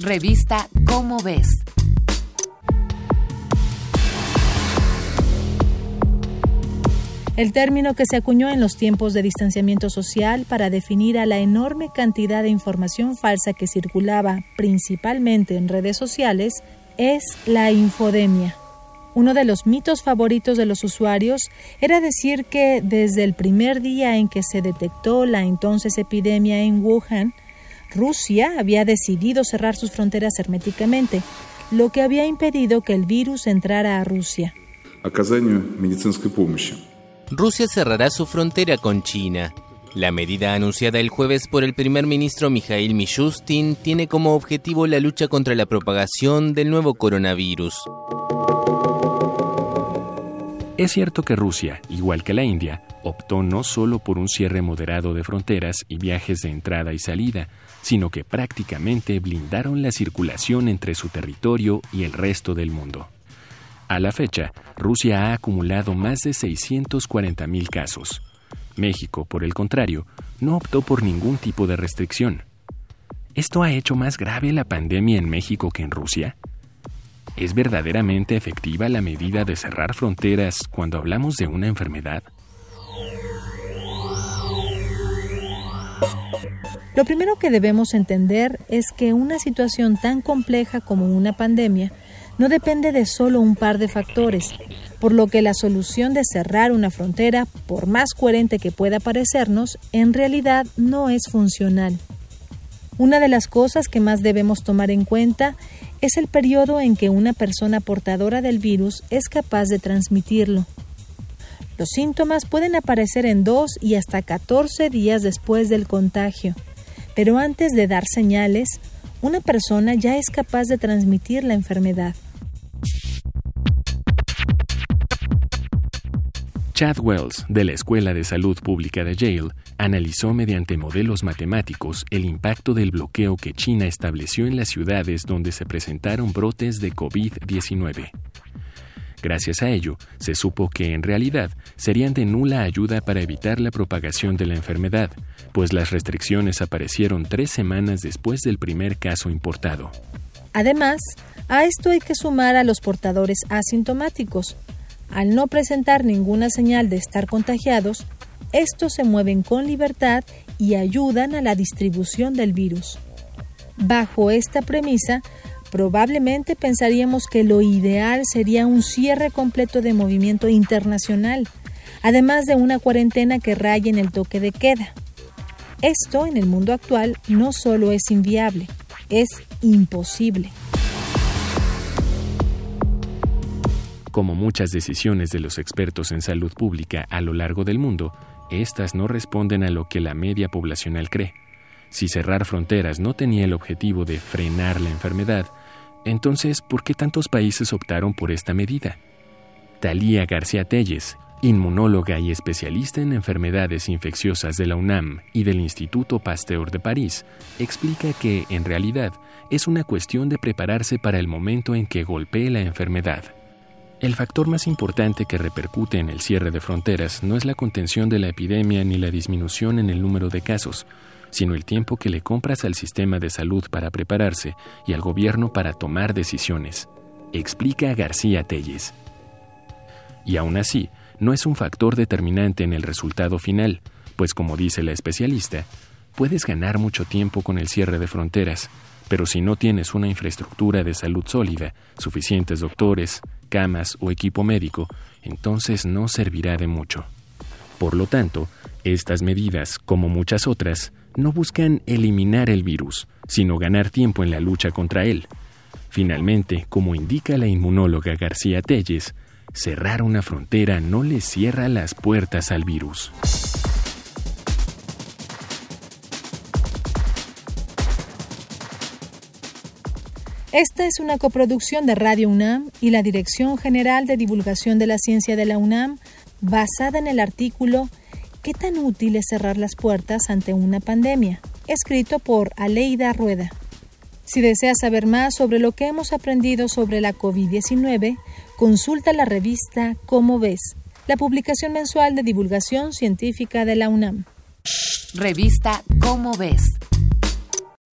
Revista Cómo ves. El término que se acuñó en los tiempos de distanciamiento social para definir a la enorme cantidad de información falsa que circulaba principalmente en redes sociales es la infodemia. Uno de los mitos favoritos de los usuarios era decir que desde el primer día en que se detectó la entonces epidemia en Wuhan, Rusia había decidido cerrar sus fronteras herméticamente, lo que había impedido que el virus entrara a Rusia. Rusia cerrará su frontera con China. La medida anunciada el jueves por el primer ministro Mikhail Mishustin tiene como objetivo la lucha contra la propagación del nuevo coronavirus. Es cierto que Rusia, igual que la India, optó no solo por un cierre moderado de fronteras y viajes de entrada y salida, sino que prácticamente blindaron la circulación entre su territorio y el resto del mundo. A la fecha, Rusia ha acumulado más de 640.000 casos. México, por el contrario, no optó por ningún tipo de restricción. ¿Esto ha hecho más grave la pandemia en México que en Rusia? ¿Es verdaderamente efectiva la medida de cerrar fronteras cuando hablamos de una enfermedad? Lo primero que debemos entender es que una situación tan compleja como una pandemia no depende de solo un par de factores, por lo que la solución de cerrar una frontera, por más coherente que pueda parecernos, en realidad no es funcional. Una de las cosas que más debemos tomar en cuenta es el periodo en que una persona portadora del virus es capaz de transmitirlo. Los síntomas pueden aparecer en 2 y hasta 14 días después del contagio, pero antes de dar señales, una persona ya es capaz de transmitir la enfermedad. Chad Wells, de la Escuela de Salud Pública de Yale, analizó mediante modelos matemáticos el impacto del bloqueo que China estableció en las ciudades donde se presentaron brotes de COVID-19. Gracias a ello, se supo que en realidad serían de nula ayuda para evitar la propagación de la enfermedad, pues las restricciones aparecieron tres semanas después del primer caso importado. Además, a esto hay que sumar a los portadores asintomáticos, al no presentar ninguna señal de estar contagiados, estos se mueven con libertad y ayudan a la distribución del virus. Bajo esta premisa, probablemente pensaríamos que lo ideal sería un cierre completo de movimiento internacional, además de una cuarentena que raye en el toque de queda. Esto en el mundo actual no solo es inviable, es imposible. Como muchas decisiones de los expertos en salud pública a lo largo del mundo, estas no responden a lo que la media poblacional cree. Si cerrar fronteras no tenía el objetivo de frenar la enfermedad, entonces, ¿por qué tantos países optaron por esta medida? Talía García Telles, inmunóloga y especialista en enfermedades infecciosas de la UNAM y del Instituto Pasteur de París, explica que, en realidad, es una cuestión de prepararse para el momento en que golpee la enfermedad. El factor más importante que repercute en el cierre de fronteras no es la contención de la epidemia ni la disminución en el número de casos, sino el tiempo que le compras al sistema de salud para prepararse y al gobierno para tomar decisiones, explica García Telles. Y aún así, no es un factor determinante en el resultado final, pues como dice la especialista, puedes ganar mucho tiempo con el cierre de fronteras, pero si no tienes una infraestructura de salud sólida, suficientes doctores, camas o equipo médico, entonces no servirá de mucho. Por lo tanto, estas medidas, como muchas otras, no buscan eliminar el virus, sino ganar tiempo en la lucha contra él. Finalmente, como indica la inmunóloga García Telles, cerrar una frontera no le cierra las puertas al virus. Esta es una coproducción de Radio UNAM y la Dirección General de Divulgación de la Ciencia de la UNAM, basada en el artículo ¿Qué tan útil es cerrar las puertas ante una pandemia? escrito por Aleida Rueda. Si deseas saber más sobre lo que hemos aprendido sobre la COVID-19, consulta la revista Cómo ves, la publicación mensual de divulgación científica de la UNAM. Revista Cómo ves